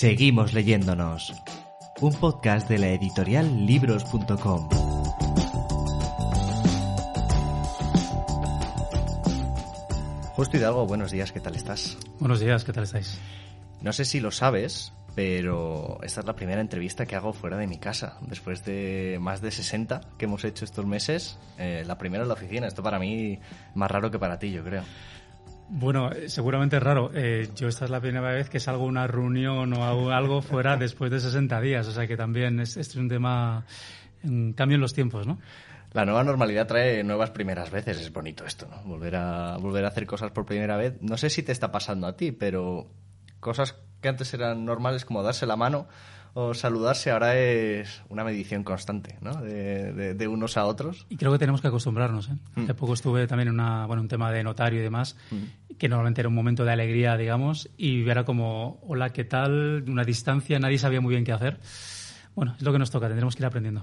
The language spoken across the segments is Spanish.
Seguimos leyéndonos. Un podcast de la editorial libros.com. Justo Hidalgo, buenos días, ¿qué tal estás? Buenos días, ¿qué tal estáis? No sé si lo sabes, pero esta es la primera entrevista que hago fuera de mi casa. Después de más de 60 que hemos hecho estos meses, eh, la primera en la oficina. Esto para mí más raro que para ti, yo creo. Bueno, seguramente es raro. Eh, yo esta es la primera vez que salgo a una reunión o hago algo fuera después de 60 días. O sea que también es, es un tema, en cambio en los tiempos, ¿no? La nueva normalidad trae nuevas primeras veces. Es bonito esto, ¿no? Volver a, volver a hacer cosas por primera vez. No sé si te está pasando a ti, pero cosas que antes eran normales como darse la mano o saludarse ahora es una medición constante ¿no? de, unos a otros. Y creo que tenemos que acostumbrarnos. ¿eh? Mm. Hace poco estuve también en una, bueno, un tema de notario y demás, mm. que normalmente era un momento de alegría, digamos, y era como, hola, ¿qué tal? Una distancia, nadie sabía muy bien qué hacer. Bueno, es lo que nos toca, tendremos que ir aprendiendo.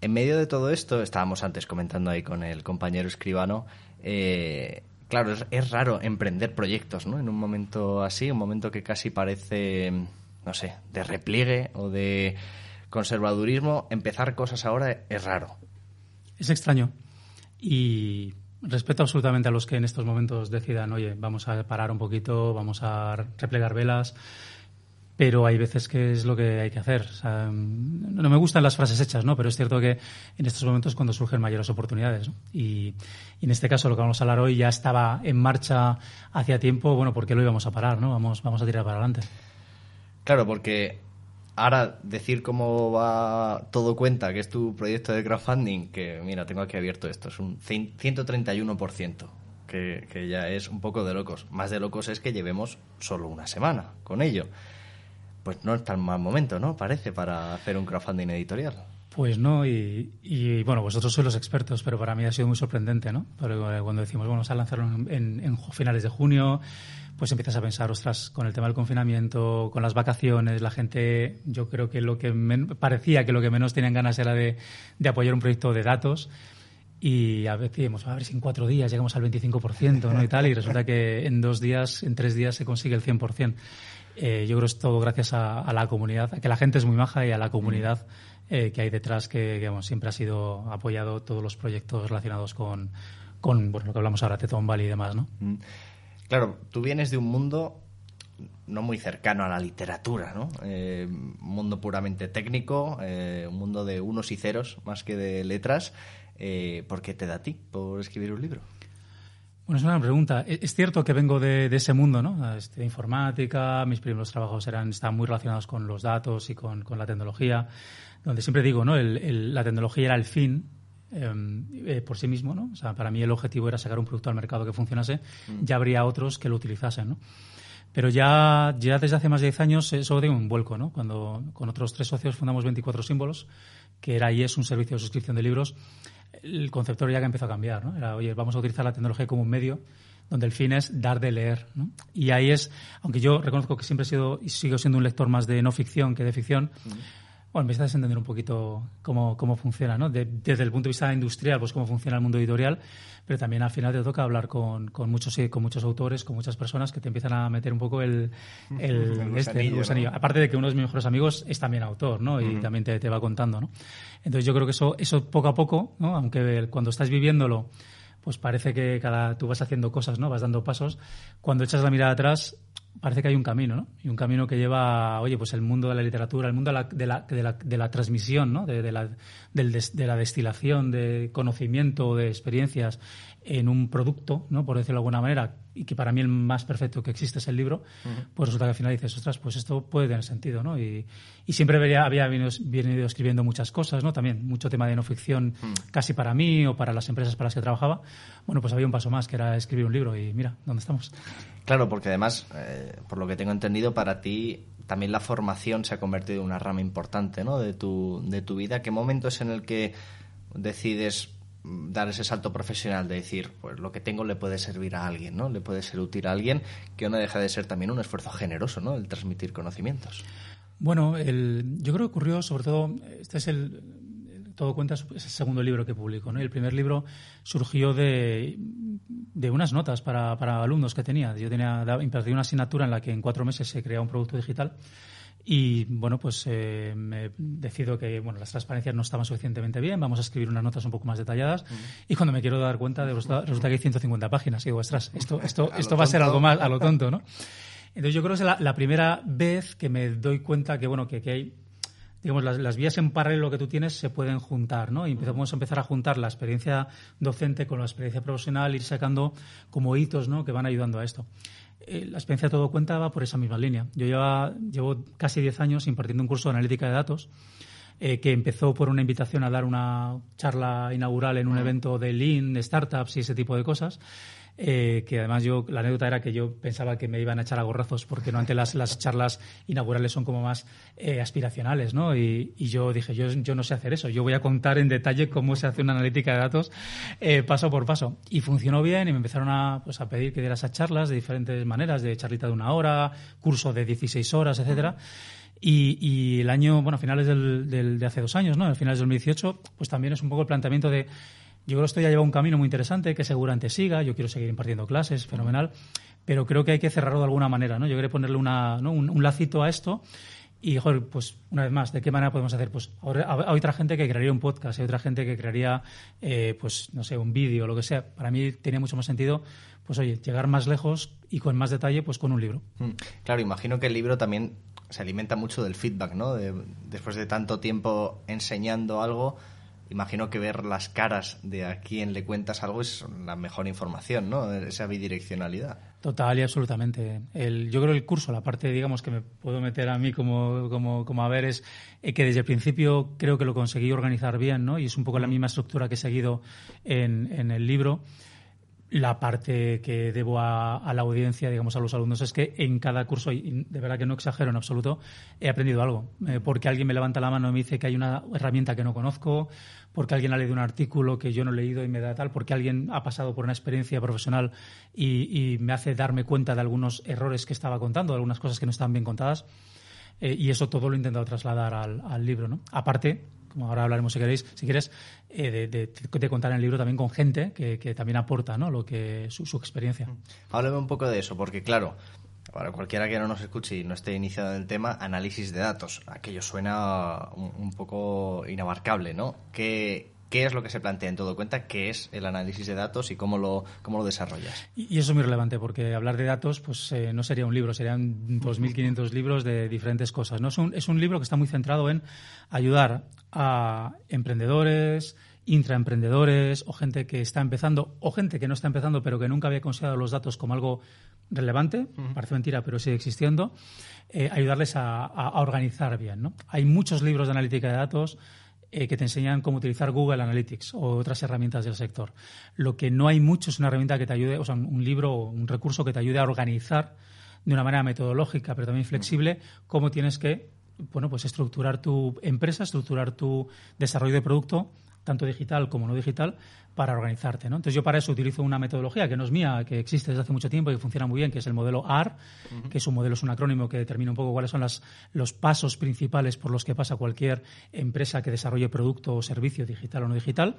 En medio de todo esto, estábamos antes comentando ahí con el compañero escribano, eh, claro, es, raro emprender proyectos, ¿no? En un momento así, un momento que casi parece, no sé, de repliegue o de conservadurismo, empezar cosas ahora es raro. Es extraño. Y respeto absolutamente a los que en estos momentos decidan, oye, vamos a parar un poquito, vamos a replegar velas pero hay veces que es lo que hay que hacer. no me gustan las frases hechas, ¿no? Pero es cierto que en estos momentos cuando surgen mayores oportunidades. Y, en este caso, lo que vamos a hablar hoy ya estaba en marcha hacía tiempo, bueno, ¿por qué lo íbamos a parar, no? Vamos, vamos a tirar para adelante. Claro, porque ahora decir cómo va todo cuenta, que es tu proyecto de crowdfunding, que mira, tengo aquí abierto esto, es un 131%. Que, que ya es un poco de locos. Más de locos es que llevemos solo una semana con ello pues no es tan mal momento, ¿no? Parece para hacer un crowdfunding editorial. Pues no, y, bueno, vosotros sois los expertos, pero para mí ha sido muy sorprendente, ¿no? Porque eh, cuando decimos, bueno, vamos a lanzarlo en, finales de junio, pues empiezas a pensar, ostras, con el tema del confinamiento, con las vacaciones, la gente, yo creo que lo que parecía que lo que menos tenían ganas era de, apoyar un proyecto de datos. Y a veces decimos, a ver si en cuatro días llegamos al 25%, ¿no? Y tal, y resulta que en dos días, en tres días se consigue el 100%. Eh, yo creo que es todo gracias a, la comunidad, a que la gente es muy maja y a la comunidad eh, que hay detrás que, siempre ha sido apoyado todos los proyectos relacionados con, con bueno, lo que hablamos ahora, Teton Valley y demás, ¿no? Mm. Claro, tú vienes de un mundo no muy cercano a la literatura, ¿no? Eh, un mundo puramente técnico, un mundo de unos y ceros más que de letras. ¿Por qué te da a ti por escribir un libro? Bueno, es una pregunta. E-, es cierto que vengo de, ese mundo, ¿no? Este, informática, mis primeros trabajos eran, estaban muy relacionados con los datos y con, la tecnología, donde siempre digo, ¿no? la tecnología era el fin, eh, por sí mismo, ¿no? O sea, para mí el objetivo era sacar un producto al mercado que funcionase, mm. ya habría otros que lo utilizasen, ¿no? Pero ya, ya desde hace más de 10 años eso dio un vuelco, ¿no? Cuando con otros tres socios fundamos 24 símbolos, que era y es un servicio de suscripción de libros, el concepto ya que empezó a cambiar, ¿no? Era, oye, vamos a utilizar la tecnología como un medio donde el fin es dar de leer, ¿no? Y ahí es, aunque yo reconozco que siempre he sido y sigo siendo un lector más de no ficción que de ficción, bueno, me a entender un poquito cómo, cómo funciona, ¿no? desde el punto de vista industrial, pues cómo funciona el mundo editorial, pero también al final te toca hablar con, con muchos con muchos autores, con muchas personas que te empiezan a meter un poco el, el, este, Aparte de que uno de mis mejores amigos es también autor, ¿no? Y también te, te, va contando, ¿no? Entonces yo creo que eso, eso poco a poco, ¿no? Aunque cuando estás viviéndolo, pues parece que cada tú vas haciendo cosas, ¿no? Vas dando pasos. Cuando echas la mirada atrás, parece que hay un camino, ¿no? Y un camino que lleva, oye, pues el mundo de la literatura, el mundo de la, de la, de la, de la transmisión, ¿no? De, la, de la destilación de conocimiento, de experiencias en un producto, ¿no? Por decirlo de alguna manera, y que para mí el más perfecto que existe es el libro, pues resulta que al final dices, ostras, pues esto puede tener sentido, ¿no? Y, y siempre había, había venido, escribiendo muchas cosas, ¿no? También mucho tema de no ficción casi para mí o para las empresas para las que trabajaba. Bueno, pues había un paso más, que era escribir un libro y mira, ¿dónde estamos? Claro, porque además, eh, por lo que tengo entendido, para ti también la formación se ha convertido en una rama importante, ¿no? De tu, de tu vida. ¿Qué momento es en el que decides dar ese salto profesional de decir, pues lo que tengo le puede servir a alguien, ¿no? Le puede ser útil a alguien, que no deja de ser también un esfuerzo generoso, ¿no? El transmitir conocimientos. Bueno, el, yo creo que ocurrió sobre todo, este es el, todo cuenta es el segundo libro que publico. ¿no? el primer libro surgió de, de unas notas para, para, alumnos que tenía. Yo tenía impartí una asignatura en la que en cuatro meses se crea un producto digital y bueno, pues eh, me decido que bueno, las transparencias no estaban suficientemente bien, vamos a escribir unas notas un poco más detalladas. Y cuando me quiero dar cuenta, de, resulta, resulta, que hay 150 páginas. Y digo, ostras, esto, esto, esto va a ser algo más a lo tonto, ¿no? Entonces yo creo que es la, primera vez que me doy cuenta que, bueno, que, que hay digamos, las, las, vías en paralelo que tú tienes se pueden juntar, ¿no? Y empezamos a empezar a juntar la experiencia docente con la experiencia profesional, ir sacando como hitos, ¿no? Que van ayudando a esto. Eh, la experiencia todo cuenta va por esa misma línea. Yo lleva, llevo casi 10 años impartiendo un curso de analítica de datos eh, que empezó por una invitación a dar una charla inaugural en un ah. evento de Lean, de startups y ese tipo de cosas. Eh, que además yo, la anécdota era que yo pensaba que me iban a echar a gorrazos porque no antes las, las charlas inaugurales son como más eh, aspiracionales, ¿no? Y, yo dije, yo, yo no sé hacer eso, yo voy a contar en detalle cómo se hace una analítica de datos eh, paso por paso. Y funcionó bien y me empezaron a, pues, a pedir que diera esas charlas de diferentes maneras, de charlita de una hora, curso de 16 horas, etcétera. Y, y, el año, bueno, a finales del, del, de hace dos años, ¿no? A finales del 2018, pues también es un poco el planteamiento de yo creo que esto ya lleva un camino muy interesante que seguramente siga. Yo quiero seguir impartiendo clases, fenomenal. Pero creo que hay que cerrarlo de alguna manera, ¿no? Yo quería ponerle una, un, lacito a esto. Y, joder, pues una vez más, ¿de qué manera podemos hacer? Pues hay otra gente que crearía un podcast, hay otra gente que crearía, eh, pues no sé, un vídeo, lo que sea. Para mí tiene mucho más sentido, pues oye, llegar más lejos y con más detalle, pues con un libro. Mm. Claro, imagino que el libro también se alimenta mucho del feedback, ¿no? después de tanto tiempo enseñando algo, imagino que ver las caras de a quien le cuentas algo es la mejor información, ¿no? Esa bidireccionalidad. Total y absolutamente. El, yo creo el curso, la parte, digamos, que me puedo meter a mí como, como, como a ver es eh, que desde el principio creo que lo conseguí organizar bien, ¿no? Y es un poco la misma estructura que he seguido en, en el libro la parte que debo a, la audiencia, digamos, a los alumnos, es que en cada curso, y de verdad que no exagero en absoluto, he aprendido algo. Eh, porque alguien me levanta la mano y me dice que hay una herramienta que no conozco, porque alguien ha leído un artículo que yo no he leído y me da tal, porque alguien ha pasado por una experiencia profesional y, me hace darme cuenta de algunos errores que estaba contando, de algunas cosas que no estaban bien contadas. Eh, y eso todo lo he intentado trasladar al, libro, ¿no? Aparte, como ahora hablaremos si queréis, si quieres, eh, de, contar en el libro también con gente que, que también aporta ¿no? lo que su, su, experiencia. Háblame un poco de eso, porque claro, para cualquiera que no nos escuche y no esté iniciado en el tema, análisis de datos. Aquello suena un, poco inabarcable, ¿no? ¿Qué, qué es lo que se plantea en todo cuenta, qué es el análisis de datos y cómo lo, cómo lo desarrollas. Y, eso es muy relevante porque hablar de datos pues eh, no sería un libro, serían 2.500 libros de diferentes cosas. ¿no? Es, un, es un libro que está muy centrado en ayudar a emprendedores, intraemprendedores o gente que está empezando o gente que no está empezando pero que nunca había considerado los datos como algo relevante, parece mentira pero sigue existiendo, eh, ayudarles a, a, organizar bien. ¿no? Hay muchos libros de analítica de datos, eh, que te enseñan cómo utilizar Google Analytics o otras herramientas del sector. Lo que no hay mucho es una herramienta que te ayude, o sea, un libro o un recurso que te ayude a organizar de una manera metodológica, pero también flexible, cómo tienes que bueno, pues estructurar tu empresa, estructurar tu desarrollo de producto, tanto digital como no digital, para organizarte. ¿no? Entonces yo para eso utilizo una metodología que no es mía, que existe desde hace mucho tiempo y que funciona muy bien, que es el modelo AR, que es un modelo, es un acrónimo que determina un poco cuáles son las, los pasos principales por los que pasa cualquier empresa que desarrolle producto o servicio digital o no digital.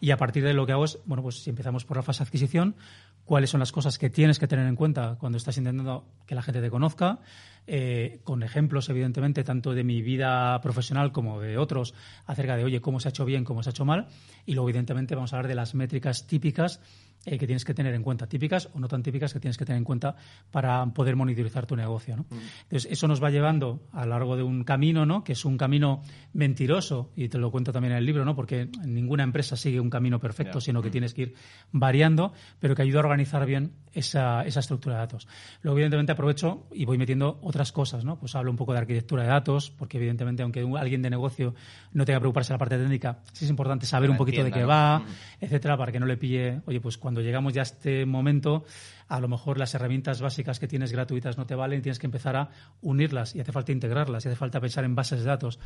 Y a partir de lo que hago es, bueno, pues si empezamos por la fase de adquisición, cuáles son las cosas que tienes que tener en cuenta cuando estás intentando que la gente te conozca, eh, con ejemplos, evidentemente, tanto de mi vida profesional como de otros, acerca de, oye, cómo se ha hecho bien, cómo se ha hecho mal. Y luego, evidentemente, vamos a hablar de las métricas típicas eh, que tienes que tener en cuenta, típicas o no tan típicas que tienes que tener en cuenta para poder monitorizar tu negocio. ¿no? Mm. Entonces, eso nos va llevando a lo largo de un camino, ¿no? que es un camino mentiroso, y te lo cuento también en el libro, ¿no? porque ninguna empresa sigue un camino perfecto, sino que mm. tienes que ir variando, pero que ayuda a organizar bien esa, esa estructura de datos. Luego, evidentemente, aprovecho y voy metiendo otras cosas. ¿no? Pues hablo un poco de arquitectura de datos, porque evidentemente, aunque alguien de negocio no tenga que preocuparse de la parte técnica, sí es importante saber un poquito de qué va, mm. etcétera, para que no le pille, oye, pues cuando cuando llegamos ya a este momento, a lo mejor las herramientas básicas que tienes gratuitas no te valen tienes que empezar a unirlas y hace falta integrarlas y hace falta pensar en bases de datos.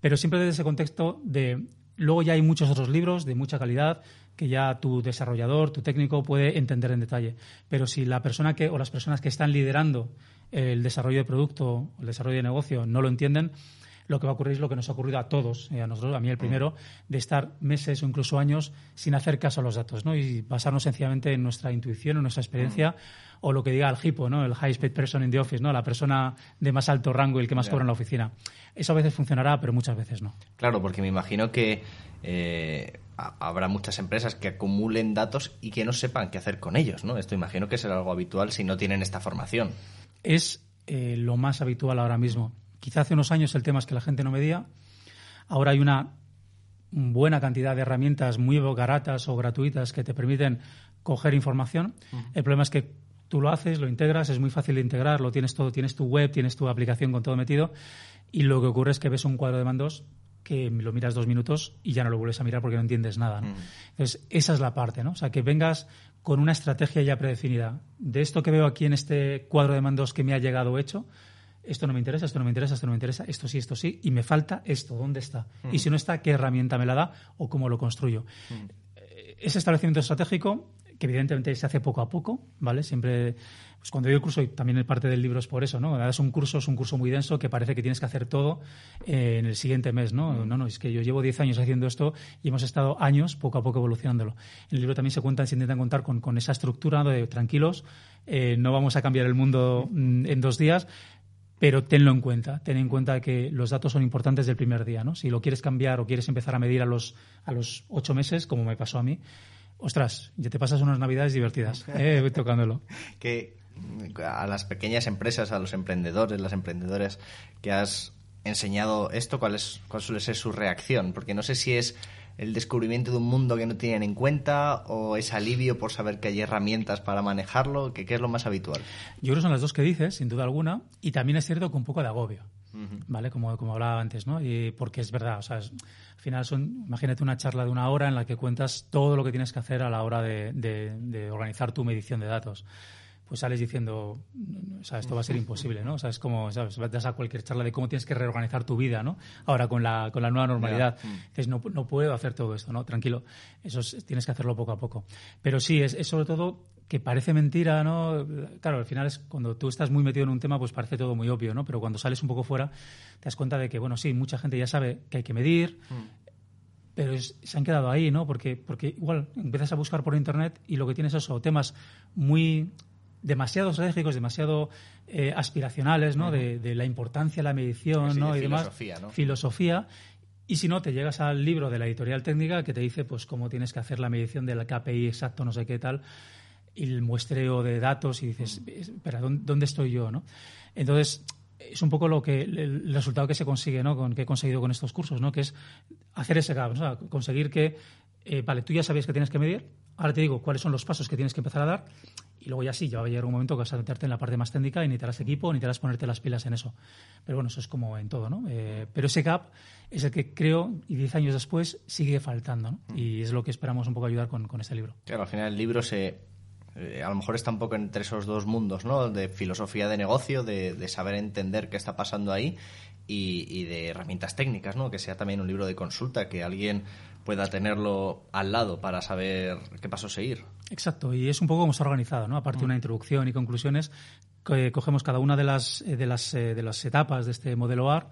Pero siempre desde ese contexto de luego ya hay muchos otros libros de mucha calidad que ya tu desarrollador, tu técnico puede entender en detalle. Pero si la persona que o las personas que están liderando el desarrollo de producto, el desarrollo de negocio no lo entienden, lo que va a ocurrir es lo que nos ha ocurrido a todos, a nosotros, a mí el primero, de estar meses o incluso años sin hacer caso a los datos, ¿no? Y basarnos sencillamente en nuestra intuición, en nuestra experiencia, o lo que diga el hipo, ¿no? El high paid person in the office, ¿no? La persona de más alto rango y el que más cobra en la oficina. Eso a veces funcionará, pero muchas veces no. Claro, porque me imagino que eh, habrá muchas empresas que acumulen datos y que no sepan qué hacer con ellos, ¿no? Esto imagino que será algo habitual si no tienen esta formación. Es eh, lo más habitual ahora mismo. Quizá hace unos años el tema es que la gente no medía. Ahora hay una buena cantidad de herramientas muy baratas o gratuitas que te permiten coger información. El problema es que tú lo haces, lo integras, es muy fácil de integrar, lo tienes todo, tienes tu web, tienes tu aplicación con todo metido y lo que ocurre es que ves un cuadro de mandos que lo miras dos minutos y ya no lo vuelves a mirar porque no entiendes nada. Entonces, esa es la parte, ¿no? O sea, que vengas con una estrategia ya predefinida. De esto que veo aquí en este cuadro de mandos que me ha llegado hecho, esto no me interesa, esto no me interesa, esto no me interesa, esto sí, esto sí, y me falta esto, ¿dónde está? Y si no está, ¿qué herramienta me la da o cómo lo construyo? Ese establecimiento estratégico que evidentemente se hace poco a poco, ¿vale? Siempre, pues cuando doy el curso, y también parte del libro es por eso, ¿no? Cuando das un curso, es un curso muy denso que parece que tienes que hacer todo eh, en el siguiente mes, ¿no? Mm. No, no, es que yo llevo 10 años haciendo esto y hemos estado años poco a poco evolucionándolo. En el libro también se cuentan, se intentan contar con, con esa estructura de tranquilos, eh, no vamos a cambiar el mundo mm, en dos días, pero tenlo en cuenta. Ten en cuenta que los datos son importantes del primer día, ¿no? Si lo quieres cambiar o quieres empezar a medir a los, a los ocho meses, como me pasó a mí, ostras, ya te pasas unas navidades divertidas eh, tocándolo. que a las pequeñas empresas, a los emprendedores, las emprendedoras que has enseñado esto, ¿cuál, es, cuál suele ser su reacción? Porque no sé si es el descubrimiento de un mundo que no tienen en cuenta o es alivio por saber que hay herramientas para manejarlo? ¿Qué, qué es lo más habitual? Yo creo que son las dos que dices, sin duda alguna, y también es cierto que un poco de agobio, ¿vale? Como, como hablaba antes, ¿no? Y porque es verdad, o sea, al final son, imagínate una charla de una hora en la que cuentas todo lo que tienes que hacer a la hora de, de organizar tu medición de datos pues sales diciendo, o sea, esto va a ser imposible, ¿no? O sea, es como, ¿sabes? Vas a cualquier charla de cómo tienes que reorganizar tu vida, ¿no? Ahora con la, con la nueva normalidad. Dices, no, no puedo hacer todo esto, ¿no? Tranquilo, eso tienes que hacerlo poco a poco. Pero sí, es, es sobre todo que parece mentira, ¿no? Claro, al final es cuando tú estás muy metido en un tema, pues parece todo muy obvio, ¿no? Pero cuando sales un poco fuera, te das cuenta de que, bueno, sí, mucha gente ya sabe que hay que medir, mm. pero se han quedado ahí, ¿no? Porque, porque igual empiezas a buscar por internet y lo que tienes es eso, temas muy demasiado estratégicos, demasiado eh, aspiracionales, ¿no? de, la importancia de la medición, ¿no? y filosofía, demás. ¿no? Filosofía. Y si no, te llegas al libro de la editorial técnica que te dice pues cómo tienes que hacer la medición del KPI exacto, no sé qué tal, y el muestreo de datos y dices, espera, ¿dónde estoy yo? ¿no? Entonces, es un poco lo que el resultado que se consigue, ¿no? Con, que he conseguido con estos cursos, ¿no? Que es hacer ese gap, ¿no? conseguir que, eh, vale, tú ya sabías que tienes que medir, ahora te digo cuáles son los pasos que tienes que empezar a dar y luego ya sí, ya va a llegar un momento que vas a meterte en la parte más técnica y necesitarás equipo, necesitarás ponerte las pilas en eso. Pero bueno, eso es como en todo, ¿no? Eh, pero ese gap es el que creo, y diez años después, sigue faltando, ¿no? Mm. Y es lo que esperamos un poco ayudar con, con este libro. Claro, al final el libro se, eh, a lo mejor está un poco entre esos dos mundos, ¿no? De filosofía de negocio, de, de saber entender qué está pasando ahí y, y, de herramientas técnicas, ¿no? Que sea también un libro de consulta, que alguien pueda tenerlo al lado para saber qué paso seguir. Exacto, y es un poco como está organizado, ¿no? Aparte de una mm. introducción y conclusiones, que cogemos cada una de las, eh, de las, eh, de las etapas de este modelo AR,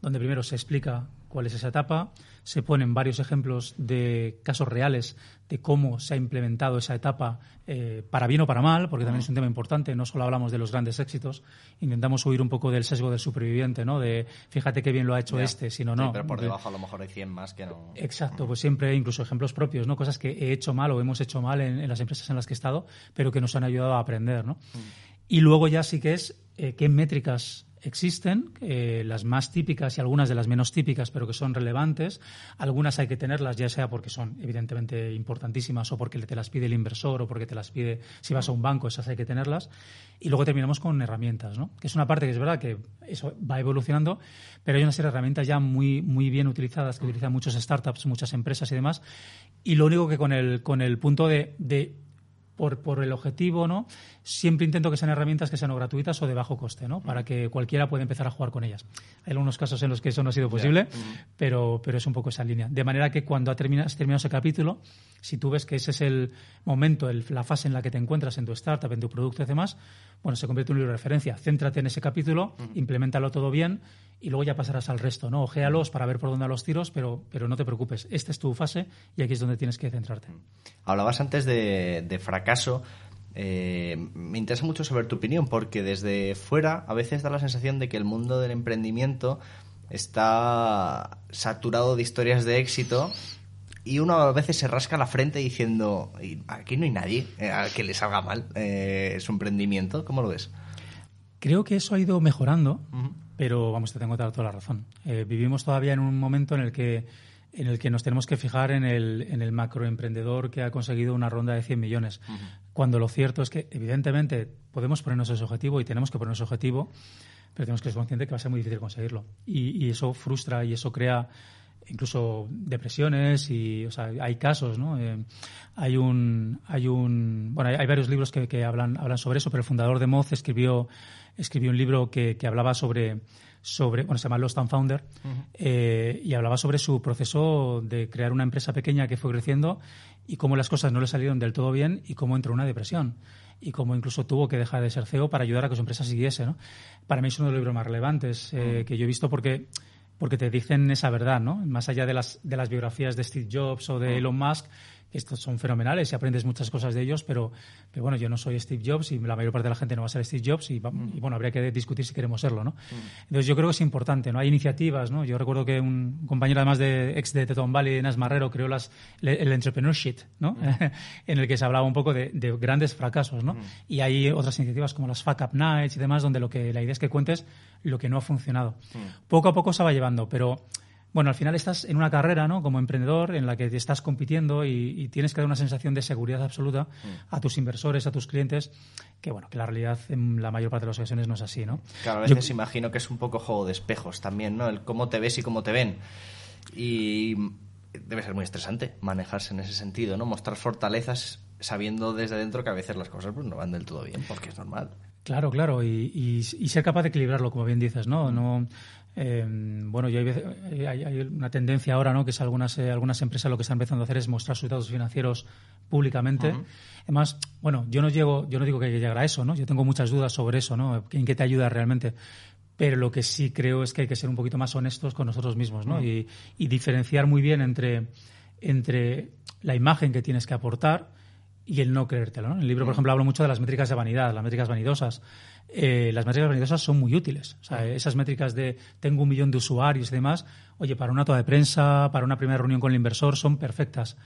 donde primero se explica cuál es esa etapa, se ponen varios ejemplos de casos reales de cómo se ha implementado esa etapa eh, para bien o para mal, porque también es un tema importante, no solo hablamos de los grandes éxitos, intentamos huir un poco del sesgo del superviviente, ¿no? De fíjate qué bien lo ha hecho este, sino no. pero por debajo a lo mejor hay 100 más que no. Exacto, pues siempre incluso ejemplos propios, ¿no? Cosas que he hecho mal o hemos hecho mal en, las empresas en las que he estado, pero que nos han ayudado a aprender, ¿no? Y luego ya sí que es eh, qué métricas existen, las más típicas y algunas de las menos típicas, pero que son relevantes. Algunas hay que tenerlas, ya sea porque son evidentemente importantísimas o porque te las pide el inversor o porque te las pide si vas a un banco, esas hay que tenerlas. Y luego terminamos con herramientas, ¿no? que es una parte que es verdad que eso va evolucionando, pero hay una serie de herramientas ya muy, muy bien utilizadas que utilizan muchos startups, muchas empresas y demás. Y lo único que con el, con el punto de por, por el objetivo, ¿no? Siempre intento que sean herramientas que sean gratuitas o de bajo coste, ¿no? Para que cualquiera pueda empezar a jugar con ellas. Hay algunos casos en los que eso no ha sido posible, pero, pero es un poco esa línea. De manera que cuando has terminado ese capítulo, si tú ves que ese es el momento, la fase en la que te encuentras en tu startup, en tu producto y demás, bueno, se convierte en un libro de referencia. Céntrate en ese capítulo, implementalo todo bien y luego ya pasarás al resto, ¿no? Ojéalos para ver por dónde van los tiros, pero, pero no te preocupes. Esta es tu fase y aquí es donde tienes que centrarte. Hablabas antes de, fracaso. Eh, me interesa mucho saber tu opinión, porque desde fuera a veces da la sensación de que el mundo del emprendimiento está saturado de historias de éxito y uno a veces se rasca la frente diciendo, aquí no hay nadie eh, a que le salga mal eh, su emprendimiento. ¿Cómo lo ves? Creo que eso ha ido mejorando, pero vamos, te tengo toda la razón. Eh, vivimos todavía en un momento en el que en el que nos tenemos que fijar en el, en el macroemprendedor que ha conseguido una ronda de 100 millones. Cuando lo cierto es que, evidentemente, podemos ponernos ese objetivo y tenemos que ponernos ese objetivo, pero tenemos que ser conscientes que va a ser muy difícil conseguirlo. Y, y eso frustra y eso crea incluso depresiones y o sea, hay casos no eh, hay un hay un bueno hay, varios libros que, que, hablan hablan sobre eso pero el fundador de Moz escribió escribió un libro que, que hablaba sobre sobre bueno se llama Lost and Founder eh, y hablaba sobre su proceso de crear una empresa pequeña que fue creciendo y cómo las cosas no le salieron del todo bien y cómo entró en una depresión y cómo incluso tuvo que dejar de ser CEO para ayudar a que su empresa siguiese ¿no? para mí es uno de los libros más relevantes eh, que yo he visto porque porque te dicen esa verdad, ¿no? Más allá de las, de las biografías de Steve Jobs o de Elon Musk, estos son fenomenales y aprendes muchas cosas de ellos, pero, pero, bueno, yo no soy Steve Jobs y la mayor parte de la gente no va a ser Steve Jobs y, bueno, habría que discutir si queremos serlo, ¿no? Entonces yo creo que es importante, ¿no? Hay iniciativas, ¿no? Yo recuerdo que un compañero además de ex de Teton Valley, Nas Marrero, creó las, el entrepreneurship, ¿no? en el que se hablaba un poco de, grandes fracasos, ¿no? Y hay otras iniciativas como las Fuck Up Nights y demás, donde lo que la idea es que cuentes lo que no ha funcionado. Poco a poco se va llevando, pero bueno, al final estás en una carrera, ¿no? Como emprendedor en la que estás compitiendo y, tienes que dar una sensación de seguridad absoluta a tus inversores, a tus clientes, que bueno, que la realidad en la mayor parte de las ocasiones no es así, ¿no? Claro, a veces imagino que es un poco juego de espejos también, ¿no? El cómo te ves y cómo te ven. Y debe ser muy estresante manejarse en ese sentido, ¿no? Mostrar fortalezas sabiendo desde dentro que a veces las cosas pues, no van del todo bien, porque es normal. Claro, claro, y, ser capaz de equilibrarlo, como bien dices, ¿no? no eh, bueno, hay, hay, una tendencia ahora, ¿no? Que es algunas, eh, algunas empresas lo que están empezando a hacer es mostrar sus datos financieros públicamente. Además, bueno, yo no llego, yo no digo que llegar a eso, ¿no? Yo tengo muchas dudas sobre eso, ¿no? En qué te ayuda realmente. Pero lo que sí creo es que hay que ser un poquito más honestos con nosotros mismos, ¿no? y, y diferenciar muy bien entre, entre la imagen que tienes que aportar y el no creértelo. ¿no? En el libro, por mm. ejemplo, hablo mucho de las métricas de vanidad, las métricas vanidosas. Eh, las métricas vanidosas son muy útiles. O sea, mm. esas métricas de tengo un millón de usuarios y demás, oye, para una toda de prensa, para una primera reunión con el inversor, son perfectas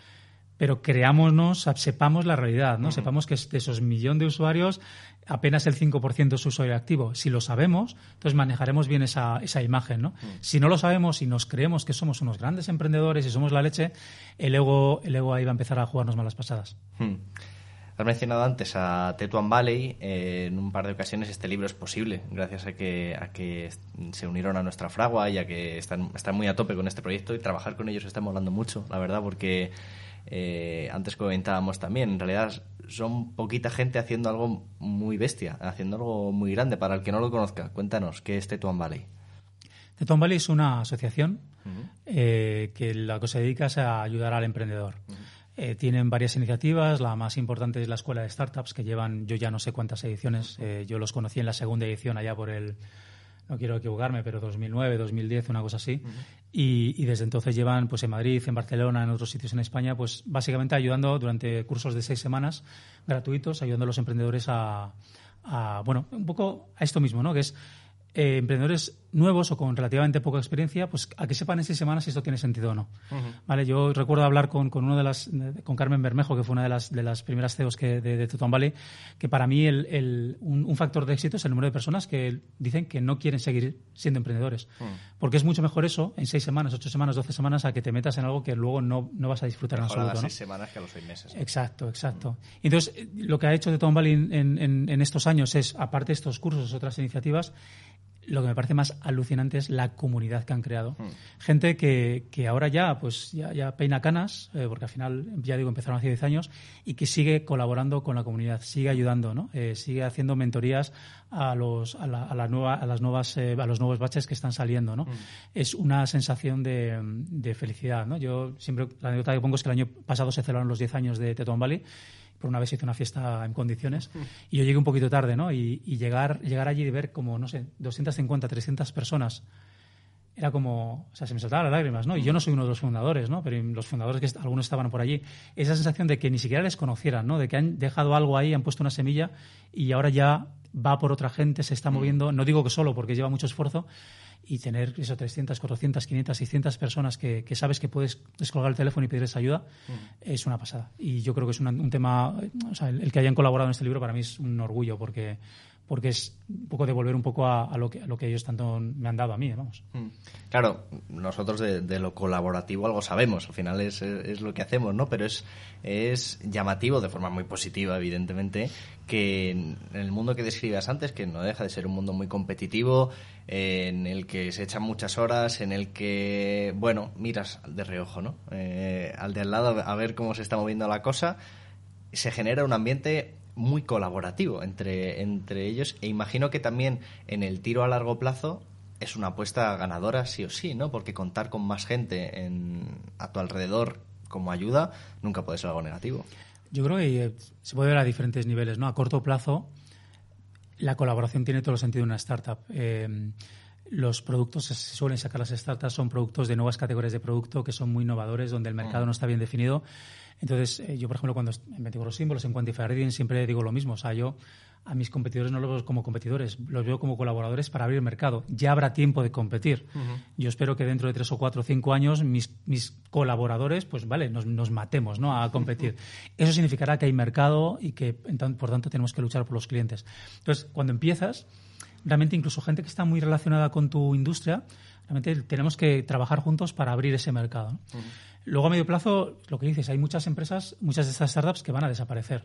pero creámonos, sepamos la realidad, ¿no? Sepamos que de esos millones de usuarios, apenas el 5% es usuario activo. Si lo sabemos, entonces manejaremos bien esa, esa imagen, ¿no? Si no lo sabemos y nos creemos que somos unos grandes emprendedores y somos la leche, el ego, el ego ahí va a empezar a jugarnos malas pasadas. Has mencionado antes a Tetuan Valley. Eh, en un par de ocasiones este libro es posible, gracias a que, a que se unieron a nuestra fragua y a que están, están muy a tope con este proyecto y trabajar con ellos está molando mucho, la verdad, porque eh, antes comentábamos también, en realidad son poquita gente haciendo algo muy bestia, haciendo algo muy grande. Para el que no lo conozca, cuéntanos, ¿qué es Tetuan Valley? Tetuan Valley es una asociación eh, que la que se dedica es a ayudar al emprendedor. Eh, tienen varias iniciativas, la más importante es la Escuela de Startups, que llevan yo ya no sé cuántas ediciones. yo los conocí en la segunda edición allá por el no quiero equivocarme, pero 2009, 2010, una cosa así. y, desde entonces llevan pues en Madrid, en Barcelona, en otros sitios en España, pues básicamente ayudando durante cursos de seis semanas gratuitos, ayudando a los emprendedores a, a bueno, un poco a esto mismo, ¿no? Que es eh, emprendedores nuevos o con relativamente poca experiencia, pues a que sepan en seis semanas si esto tiene sentido o no. Vale, yo recuerdo hablar con, con uno de las, con Carmen Bermejo, que fue una de las, de las primeras CEOs que, de, de Valley, que para mí el, el, un, factor de éxito es el número de personas que dicen que no quieren seguir siendo emprendedores. Porque es mucho mejor eso en seis semanas, ocho semanas, doce semanas, a que te metas en algo que luego no, no vas a disfrutar en absoluto. A las seis semanas que a los seis meses. Exacto, exacto. Entonces, lo que ha hecho Teton Valley en, en, en estos años es, aparte de estos cursos, otras iniciativas, lo que me parece más alucinante es la comunidad que han creado. Hmm. Gente que, que, ahora ya, pues, ya, peina canas, eh, porque al final, ya digo, empezaron hace 10 años, y que sigue colaborando con la comunidad, sigue ayudando, ¿no? Eh, sigue haciendo mentorías a los, a, la, a, la nueva, a las nuevas, eh, a los nuevos baches que están saliendo, ¿no? Hmm. Es una sensación de, de, felicidad, ¿no? Yo siempre, la anécdota que pongo es que el año pasado se celebraron los 10 años de Teton Valley, por una vez hice una fiesta en condiciones y yo llegué un poquito tarde, ¿no? Y, llegar, llegar allí y ver como, no sé, 250, 300 personas, era como, o sea, se me saltaban las lágrimas, ¿no? Y yo no soy uno de los fundadores, ¿no? Pero los fundadores, que algunos estaban por allí, esa sensación de que ni siquiera les conocieran, ¿no? De que han dejado algo ahí, han puesto una semilla y ahora ya va por otra gente, se está moviendo, no digo que solo porque lleva mucho esfuerzo, y tener eso 300, 400, 500, 600 personas que, que sabes que puedes descolgar el teléfono y pedirles ayuda es una pasada. Y yo creo que es un tema, o sea, el, que hayan colaborado en este libro para mí es un orgullo porque porque es un poco devolver un poco a, lo, que, a lo que ellos tanto me han dado a mí, vamos. Claro, nosotros de, lo colaborativo algo sabemos, al final es, lo que hacemos, ¿no? Pero es, es llamativo, de forma muy positiva, evidentemente, que en el mundo que describías antes, que no deja de ser un mundo muy competitivo, en el que se echan muchas horas, en el que, bueno, miras de reojo, ¿no? Eh, al de al lado a ver cómo se está moviendo la cosa, se genera un ambiente muy colaborativo entre, entre ellos e imagino que también en el tiro a largo plazo es una apuesta ganadora sí o sí, ¿no? Porque contar con más gente en, a tu alrededor como ayuda nunca puede ser algo negativo. Yo creo que eh, se puede ver a diferentes niveles, ¿no? A corto plazo, la colaboración tiene todo el sentido de una startup. Eh, los productos se suelen sacar las startups son productos de nuevas categorías de producto que son muy innovadores, donde el mercado mm. no está bien definido entonces, eh, yo, por ejemplo, cuando en 24 símbolos, en Quantify Reading, siempre digo lo mismo. O sea, yo a mis competidores no los veo como competidores, los veo como colaboradores para abrir el mercado. Ya habrá tiempo de competir. Yo espero que dentro de tres o cuatro o cinco años mis, mis colaboradores, pues vale, nos, nos matemos ¿no? a competir. Eso significará que hay mercado y que, por tanto, tenemos que luchar por los clientes. Entonces, cuando empiezas, realmente incluso gente que está muy relacionada con tu industria, realmente tenemos que trabajar juntos para abrir ese mercado. Luego, a medio plazo, lo que dices, hay muchas empresas, muchas de estas startups que van a desaparecer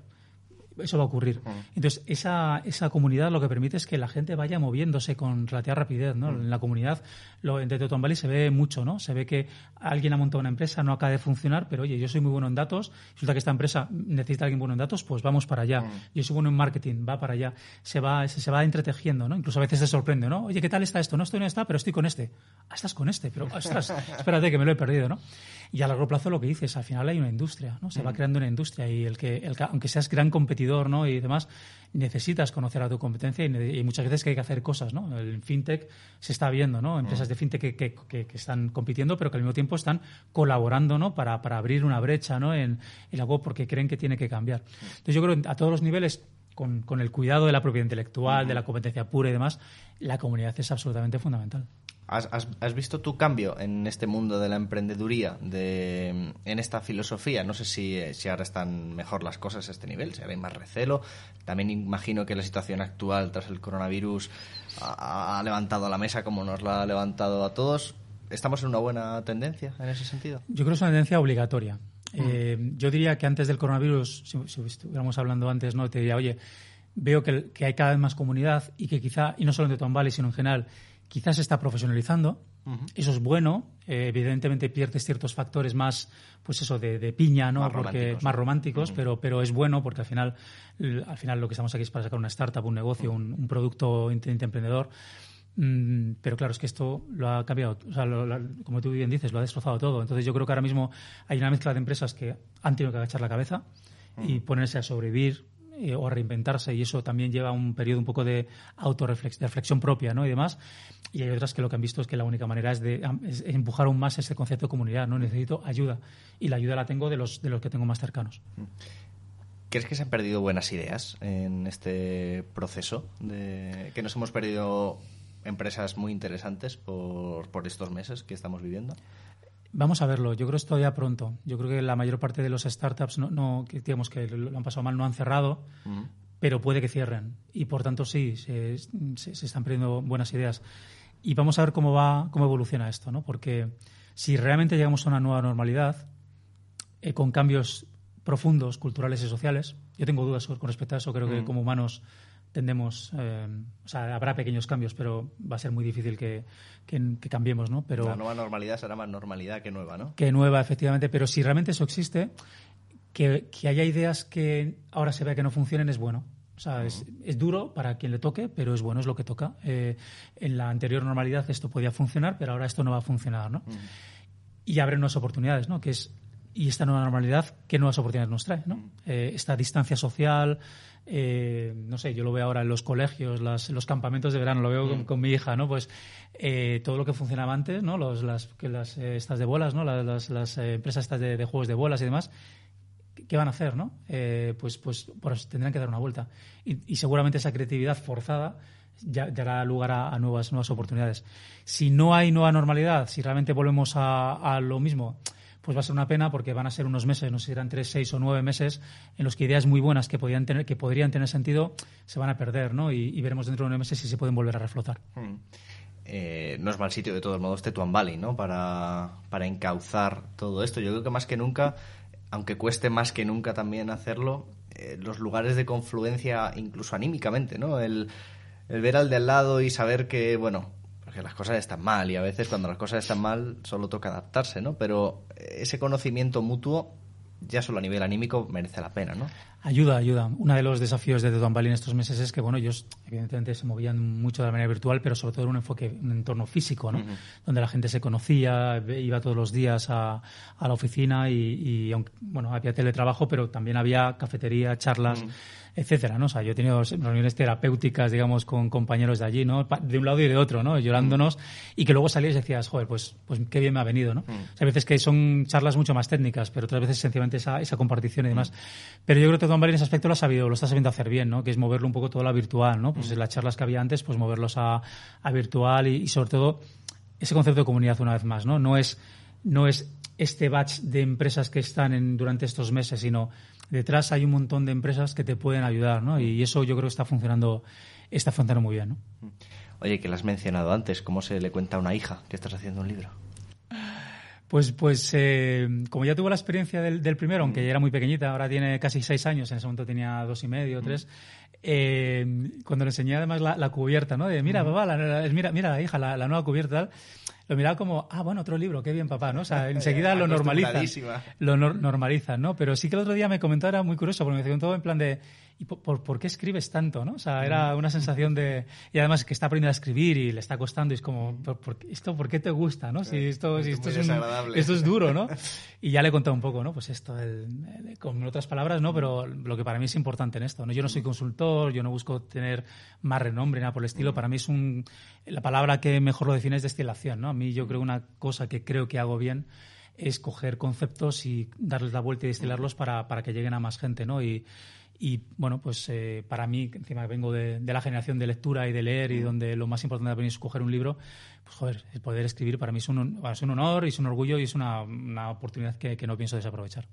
eso va a ocurrir. Entonces, esa, esa comunidad lo que permite es que la gente vaya moviéndose con relativa rapidez, ¿no? En la comunidad, lo, en Teton Valley se ve mucho, ¿no? Se ve que alguien ha montado una empresa, no acaba de funcionar, pero oye, yo soy muy bueno en datos, resulta que esta empresa necesita alguien bueno en datos, pues vamos para allá. Yo soy bueno en marketing, va para allá. Se va, se, va entretejiendo, ¿no? Incluso a veces te sorprende, ¿no? Oye, ¿qué tal está esto? No estoy en esta, pero estoy con este. Ah, estás con este, pero ostras, espérate que me lo he perdido, ¿no? Y a largo plazo lo que dices, al final hay una industria, ¿no? Se va creando una industria y el que, el aunque seas gran competidor, ¿no? Y demás, necesitas conocer a tu competencia y, muchas veces que hay que hacer cosas, ¿no? El fintech se está viendo, ¿no? Empresas de fintech que, que, que, están compitiendo, pero que al mismo tiempo están colaborando, ¿no? Para, para abrir una brecha, ¿no? En, en la web porque creen que tiene que cambiar. Entonces yo creo que a todos los niveles con, con, el cuidado de la propiedad intelectual, de la competencia pura y demás, la comunidad es absolutamente fundamental. ¿Has, visto tu cambio en este mundo de la emprendeduría, de, en esta filosofía? No sé si, si, ahora están mejor las cosas a este nivel, si ahora hay más recelo. También imagino que la situación actual tras el coronavirus ha, levantado la mesa como nos la ha levantado a todos. ¿Estamos en una buena tendencia en ese sentido? Yo creo que es una tendencia obligatoria. Mm. Eh, yo diría que antes del coronavirus, si, estuviéramos hablando antes, no te diría, oye, veo que, que, hay cada vez más comunidad y que quizá, y no solo en Teton Valley, sino en general, quizás se está profesionalizando. Eso es bueno. Eh, evidentemente pierdes ciertos factores más, pues eso, de, piña, ¿no? Más porque románticos, más románticos, pero, pero es bueno porque al final, al final lo que estamos aquí es para sacar una startup, un negocio, un, producto emprendedor. Mm, pero claro, es que esto lo ha cambiado, o sea, como tú bien dices, lo ha destrozado todo. Entonces yo creo que ahora mismo hay una mezcla de empresas que han tenido que agachar la cabeza y ponerse a sobrevivir eh, o reinventarse y eso también lleva un periodo un poco de autorreflexión propia ¿no? y demás. Y hay otras que lo que han visto es que la única manera es de empujar aún más ese concepto de comunidad. ¿no? Necesito ayuda y la ayuda la tengo de los, de los que tengo más cercanos. ¿Crees que se han perdido buenas ideas en este proceso? De, que nos hemos perdido empresas muy interesantes por, por estos meses que estamos viviendo? Vamos a verlo. Yo creo que es todavía pronto. Yo creo que la mayor parte de los startups no, no que, digamos que lo han pasado mal, no han cerrado, pero puede que cierren. Y por tanto, sí, se, están perdiendo buenas ideas. Y vamos a ver cómo va, cómo evoluciona esto, ¿no? Porque si realmente llegamos a una nueva normalidad, eh, con cambios profundos, culturales y sociales, yo tengo dudas con respecto a eso. Creo que como humanos tendemos, eh, o sea, habrá pequeños cambios, pero va a ser muy difícil que, cambiemos, ¿no? Pero, la nueva normalidad será más normalidad que nueva, ¿no? Que nueva, efectivamente, pero si realmente eso existe, que, haya ideas que ahora se vea que no funcionen es bueno. O sea, es, duro para quien le toque, pero es bueno, es lo que toca. Eh, en la anterior normalidad esto podía funcionar, pero ahora esto no va a funcionar, ¿no? Y abre nuevas oportunidades, ¿no? Que es, y esta nueva normalidad, ¿qué nuevas oportunidades nos trae, ¿no? Eh, esta distancia social, eh, no sé, yo lo veo ahora en los colegios, los campamentos de verano, lo veo mm. con, mi hija, ¿no? Pues eh, todo lo que funcionaba antes, ¿no? Los, las, que las eh, estas de bolas, ¿no? Las, las, empresas estas de, juegos de bolas y demás, ¿qué van a hacer, no? pues, pues, pues, tendrán que dar una vuelta. Y, seguramente esa creatividad forzada ya, dará lugar a, nuevas, nuevas oportunidades. Si no hay nueva normalidad, si realmente volvemos a, a lo mismo, pues va a ser una pena porque van a ser unos meses, no sé si eran tres, seis o nueve meses, en los que ideas muy buenas que, podían tener, que podrían tener sentido se van a perder, ¿no? Y, veremos dentro de nueve meses si se pueden volver a reflotar. Hmm. Eh, no es mal sitio, de todos modos, Tetuan Valley, ¿no? Para, para encauzar todo esto. Yo creo que más que nunca, aunque cueste más que nunca también hacerlo, eh, los lugares de confluencia, incluso anímicamente, ¿no? El, el ver al de al lado y saber que, bueno, que las cosas están mal y a veces cuando las cosas están mal solo toca adaptarse, ¿no? Pero ese conocimiento mutuo ya solo a nivel anímico merece la pena, ¿no? Ayuda, ayuda. Uno de los desafíos de Don Valley en estos meses es que, bueno, ellos evidentemente se movían mucho de la manera virtual, pero sobre todo en un enfoque, un entorno físico, ¿no? Donde la gente se conocía, iba todos los días a, a la oficina y, aunque, bueno, había teletrabajo, pero también había cafetería, charlas etcétera, ¿no? O sea, yo he tenido reuniones terapéuticas, digamos, con compañeros de allí, ¿no? De un lado y de otro, ¿no? Llorándonos y que luego salías y decías, joder, pues, pues qué bien me ha venido, ¿no? Mm. O sea, hay veces que son charlas mucho más técnicas, pero otras veces sencillamente esa, esa compartición y demás. Mm. Pero yo creo que Don Valley en ese aspecto lo ha sabido, lo está sabiendo hacer bien, ¿no? Que es moverlo un poco todo a la virtual, ¿no? Pues mm. las charlas que había antes, pues moverlos a, a virtual y, y sobre todo ese concepto de comunidad una vez más, ¿no? No es, no es este batch de empresas que están en, durante estos meses, sino detrás hay un montón de empresas que te pueden ayudar, ¿no? Y eso yo creo que está funcionando, está funcionando muy bien, ¿no? Oye, que lo has mencionado antes, ¿cómo se le cuenta a una hija que estás haciendo un libro? Pues, pues eh, como ya tuvo la experiencia del, primero, aunque ya era muy pequeñita, ahora tiene casi seis años, en ese momento tenía dos y medio, tres, eh, cuando le enseñé además la, cubierta, ¿no? De, mira, papá, mira, mira la hija, la, la nueva cubierta, tal, lo miraba como, ah, bueno, otro libro, qué bien, papá, ¿no? O sea, enseguida lo normaliza. Lo normaliza, ¿no? Pero sí que el otro día me comentó, era muy curioso, porque me preguntó en plan de, ¿y por, qué escribes tanto, no? O sea, era mm. una sensación de... Y además que está aprendiendo a escribir y le está costando y es como, ¿por, esto por qué te gusta, no? Si esto, si esto, es, esto es duro, ¿no? Y ya le he contado un poco, ¿no? Pues esto, con otras palabras, ¿no? Pero lo que para mí es importante en esto, ¿no? Yo no soy consultor, yo no busco tener más renombre, nada por el estilo. Mm. Para mí es un... La palabra que mejor lo define es destilación, ¿no? A mí yo creo una cosa que creo que hago bien es coger conceptos y darles la vuelta y destilarlos para, para que lleguen a más gente, ¿no? Y, y bueno, pues eh, para mí, encima vengo de, la generación de lectura y de leer y donde lo más importante es escoger un libro, pues joder, el poder escribir para mí es un, es un honor, y es un orgullo y es una, una oportunidad que, que no pienso desaprovechar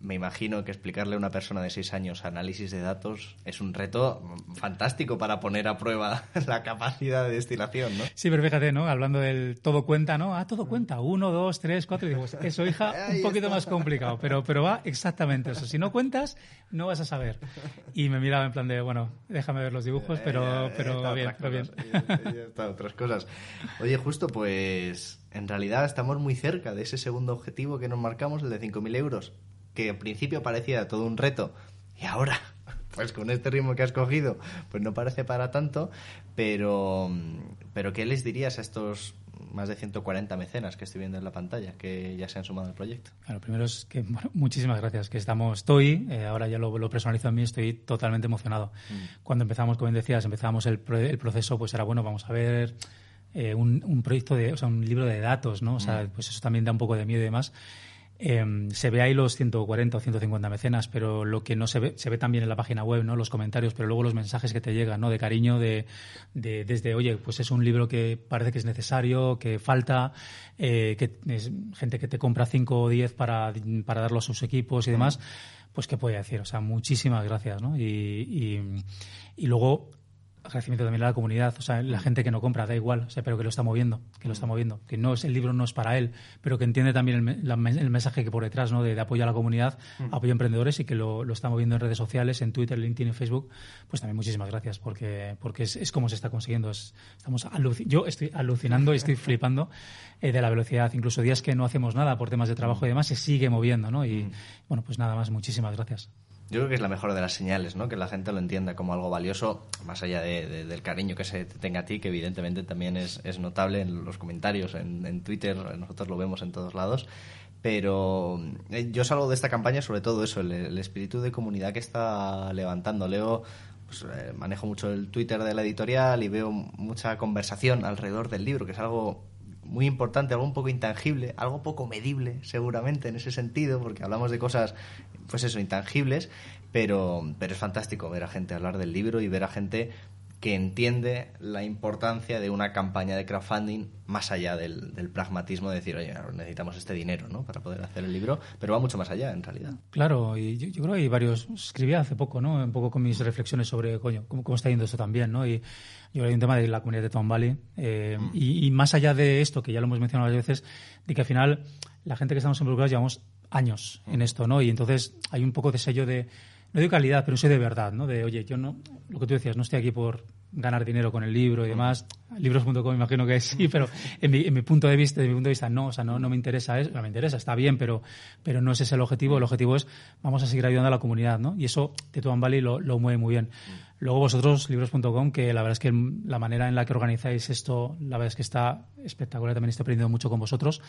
me imagino que explicarle a una persona de seis años análisis de datos es un reto fantástico para poner a prueba la capacidad de destilación, ¿no? Sí, pero fíjate, ¿no? Hablando del todo cuenta, ¿no? Ah, todo cuenta. Uno, dos, tres, cuatro. Y digo, pues eso, hija, un poquito más complicado, pero, pero va exactamente eso. Si no cuentas, no vas a saber. Y me miraba en plan de, bueno, déjame ver los dibujos, pero, eh, pero va bien, va bien. otras cosas. Oye, justo, pues en realidad estamos muy cerca de ese segundo objetivo que nos marcamos, el de 5.000 euros que al principio parecía todo un reto y ahora, pues con este ritmo que has cogido, pues no parece para tanto, pero, pero ¿qué les dirías a estos más de 140 mecenas que estoy viendo en la pantalla que ya se han sumado al proyecto? Bueno, primero es que muchísimas gracias, que estamos, estoy, eh, ahora ya lo, lo, personalizo a mí, estoy totalmente emocionado. Mm. Cuando empezamos, como decías, empezamos el, el, proceso, pues era bueno, vamos a ver eh, un, un, proyecto de, o sea, un libro de datos, ¿no? O sea, mm. pues eso también da un poco de miedo y demás. Em, se ve ahí los 140 o 150 mecenas, pero lo que no se ve, se ve también en la página web, ¿no? Los comentarios, pero luego los mensajes que te llegan, ¿no? De cariño, de, de desde, oye, pues es un libro que parece que es necesario, que falta, eh, que es gente que te compra 5 o 10 para, para darlo a sus equipos y demás, pues qué puede decir, o sea, muchísimas gracias, ¿no? Y, y, y luego agradecimiento también a la comunidad, o sea, la gente que no compra, da igual, o sea, pero que lo está moviendo, que lo está moviendo, que no es el libro no es para él, pero que entiende también el, el mensaje que por detrás, ¿no? De, apoyo a la comunidad, apoyo a emprendedores y que lo, lo, está moviendo en redes sociales, en Twitter, LinkedIn y Facebook, pues también muchísimas gracias porque porque es, es como se está consiguiendo. estamos yo estoy alucinando y estoy flipando eh, de la velocidad, incluso días que no hacemos nada por temas de trabajo y demás, se sigue moviendo, ¿no? Y bueno, pues nada más, muchísimas gracias. Yo creo que es la mejor de las señales, ¿no? Que la gente lo entienda como algo valioso, más allá del cariño que se tenga a ti, que evidentemente también es, notable en los comentarios, en, Twitter, nosotros lo vemos en todos lados. Pero eh, yo salgo de esta campaña sobre todo eso, el, espíritu de comunidad que está levantando. Leo, pues, eh, manejo mucho el Twitter de la editorial y veo mucha conversación alrededor del libro, que es algo muy importante, algo un poco intangible, algo poco medible, seguramente, en ese sentido, porque hablamos de cosas, pues eso, intangibles, pero, pero es fantástico ver a gente hablar del libro y ver a gente que entiende la importancia de una campaña de crowdfunding más allá del, pragmatismo de decir, oye, necesitamos este dinero ¿no? para poder hacer el libro, pero va mucho más allá en realidad. Claro, y yo, creo que hay varios, escribí hace poco, ¿no? un poco con mis reflexiones sobre, coño, cómo, cómo está yendo esto también, ¿no? Y yo creo que hay un tema de la comunidad de Tom Valley, eh, mm. y, más allá de esto, que ya lo hemos mencionado varias veces, de que al final la gente que estamos involucrados llevamos años en esto, ¿no? Y entonces hay un poco de sello de no de calidad, pero sí de verdad, ¿no? De, oye, yo no, lo que tú decías, no estoy aquí por ganar dinero con el libro y demás. Libros.com imagino que sí, pero en mi, en mi, punto de vista, de mi punto de vista, no, o sea, no, no me interesa eso, no me interesa, está bien, pero, pero no ese es el objetivo. El objetivo es, vamos a seguir ayudando a la comunidad, ¿no? Y eso Tetuan Valley lo, lo mueve muy bien. Luego vosotros, libros.com, que la verdad es que la manera en la que organizáis esto, la verdad es que está espectacular, también estoy aprendiendo mucho con vosotros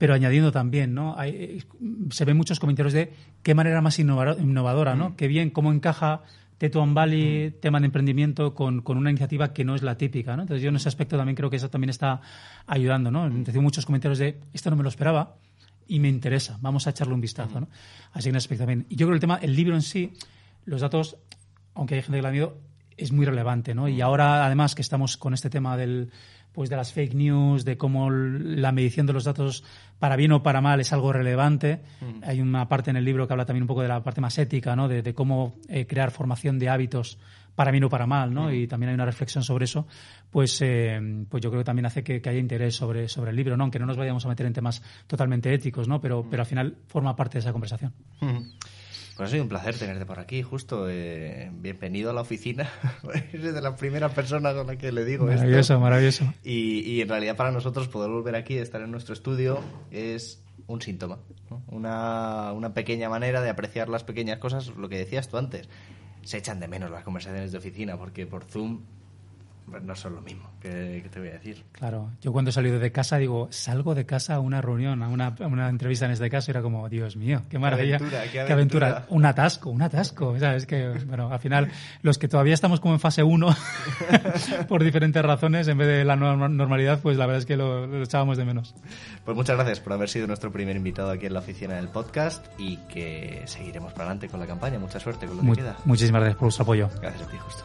pero añadiendo también, ¿no? Hay, se ven muchos comentarios de qué manera más innovadora, ¿no? Mm. Qué bien, cómo encaja Tetuan Valley, mm. tema de emprendimiento, con, con, una iniciativa que no es la típica, ¿no? Entonces yo en ese aspecto también creo que eso también está ayudando, ¿no? Mm. Recibo muchos comentarios de, esto no me lo esperaba y me interesa, vamos a echarle un vistazo, ¿no? Así que en ese aspecto también. Y yo creo que el tema, el libro en sí, los datos, aunque hay gente que lo ha miedo, es muy relevante, ¿no? Y ahora, además, que estamos con este tema del pues de las fake news, de cómo la medición de los datos para bien o para mal es algo relevante. Mm. Hay una parte en el libro que habla también un poco de la parte más ética, ¿no? De, cómo eh, crear formación de hábitos para bien o para mal, ¿no? Mm. Y también hay una reflexión sobre eso. Pues, eh, pues yo creo que también hace que, haya interés sobre, sobre el libro, ¿no? Aunque no nos vayamos a meter en temas totalmente éticos, ¿no? Pero, mm. pero al final forma parte de esa conversación. Pues ha sido un placer tenerte por aquí, justo. Eh, bienvenido a la oficina. Eres de la primera persona con la que le digo maravilloso, esto. Maravilloso, maravilloso. Y, en realidad para nosotros poder volver aquí, estar en nuestro estudio, es un síntoma. Una, una pequeña manera de apreciar las pequeñas cosas, lo que decías tú antes. Se echan de menos las conversaciones de oficina porque por Zoom pues no son lo mismo, ¿qué, te voy a decir? Claro, yo cuando he salido de casa digo, salgo de casa a una reunión, a una, una entrevista en este caso, era como, Dios mío, qué maravilla, qué aventura, un atasco, un atasco, ¿sabes? Que, bueno, al final, los que todavía estamos como en fase 1, por diferentes razones, en vez de la normalidad, pues la verdad es que lo, echábamos de menos. Pues muchas gracias por haber sido nuestro primer invitado aquí en la oficina del podcast y que seguiremos para adelante con la campaña. Mucha suerte con lo que queda. Muchísimas gracias por vuestro apoyo. Gracias a ti, justo.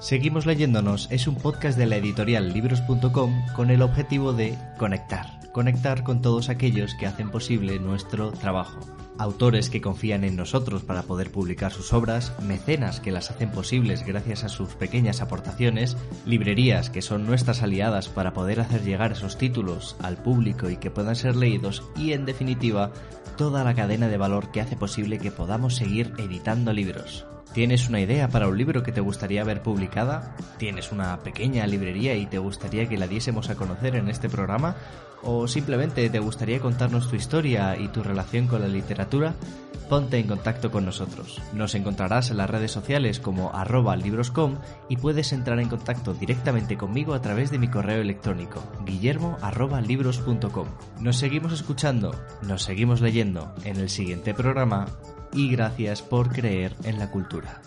Seguimos leyéndonos es un podcast de la editorial libros.com con el objetivo de conectar, conectar con todos aquellos que hacen posible nuestro trabajo. Autores que confían en nosotros para poder publicar sus obras, mecenas que las hacen posibles gracias a sus pequeñas aportaciones, librerías que son nuestras aliadas para poder hacer llegar esos títulos al público y que puedan ser leídos y en definitiva toda la cadena de valor que hace posible que podamos seguir editando libros. ¿Tienes una idea para un libro que te gustaría ver publicada? ¿Tienes una pequeña librería y te gustaría que la diésemos a conocer en este programa? ¿O simplemente te gustaría contarnos tu historia y tu relación con la literatura? Ponte en contacto con nosotros. Nos encontrarás en las redes sociales como arroba libroscom y puedes entrar en contacto directamente conmigo a través de mi correo electrónico guillermo Nos seguimos escuchando, nos seguimos leyendo en el siguiente programa y gracias por creer en la cultura.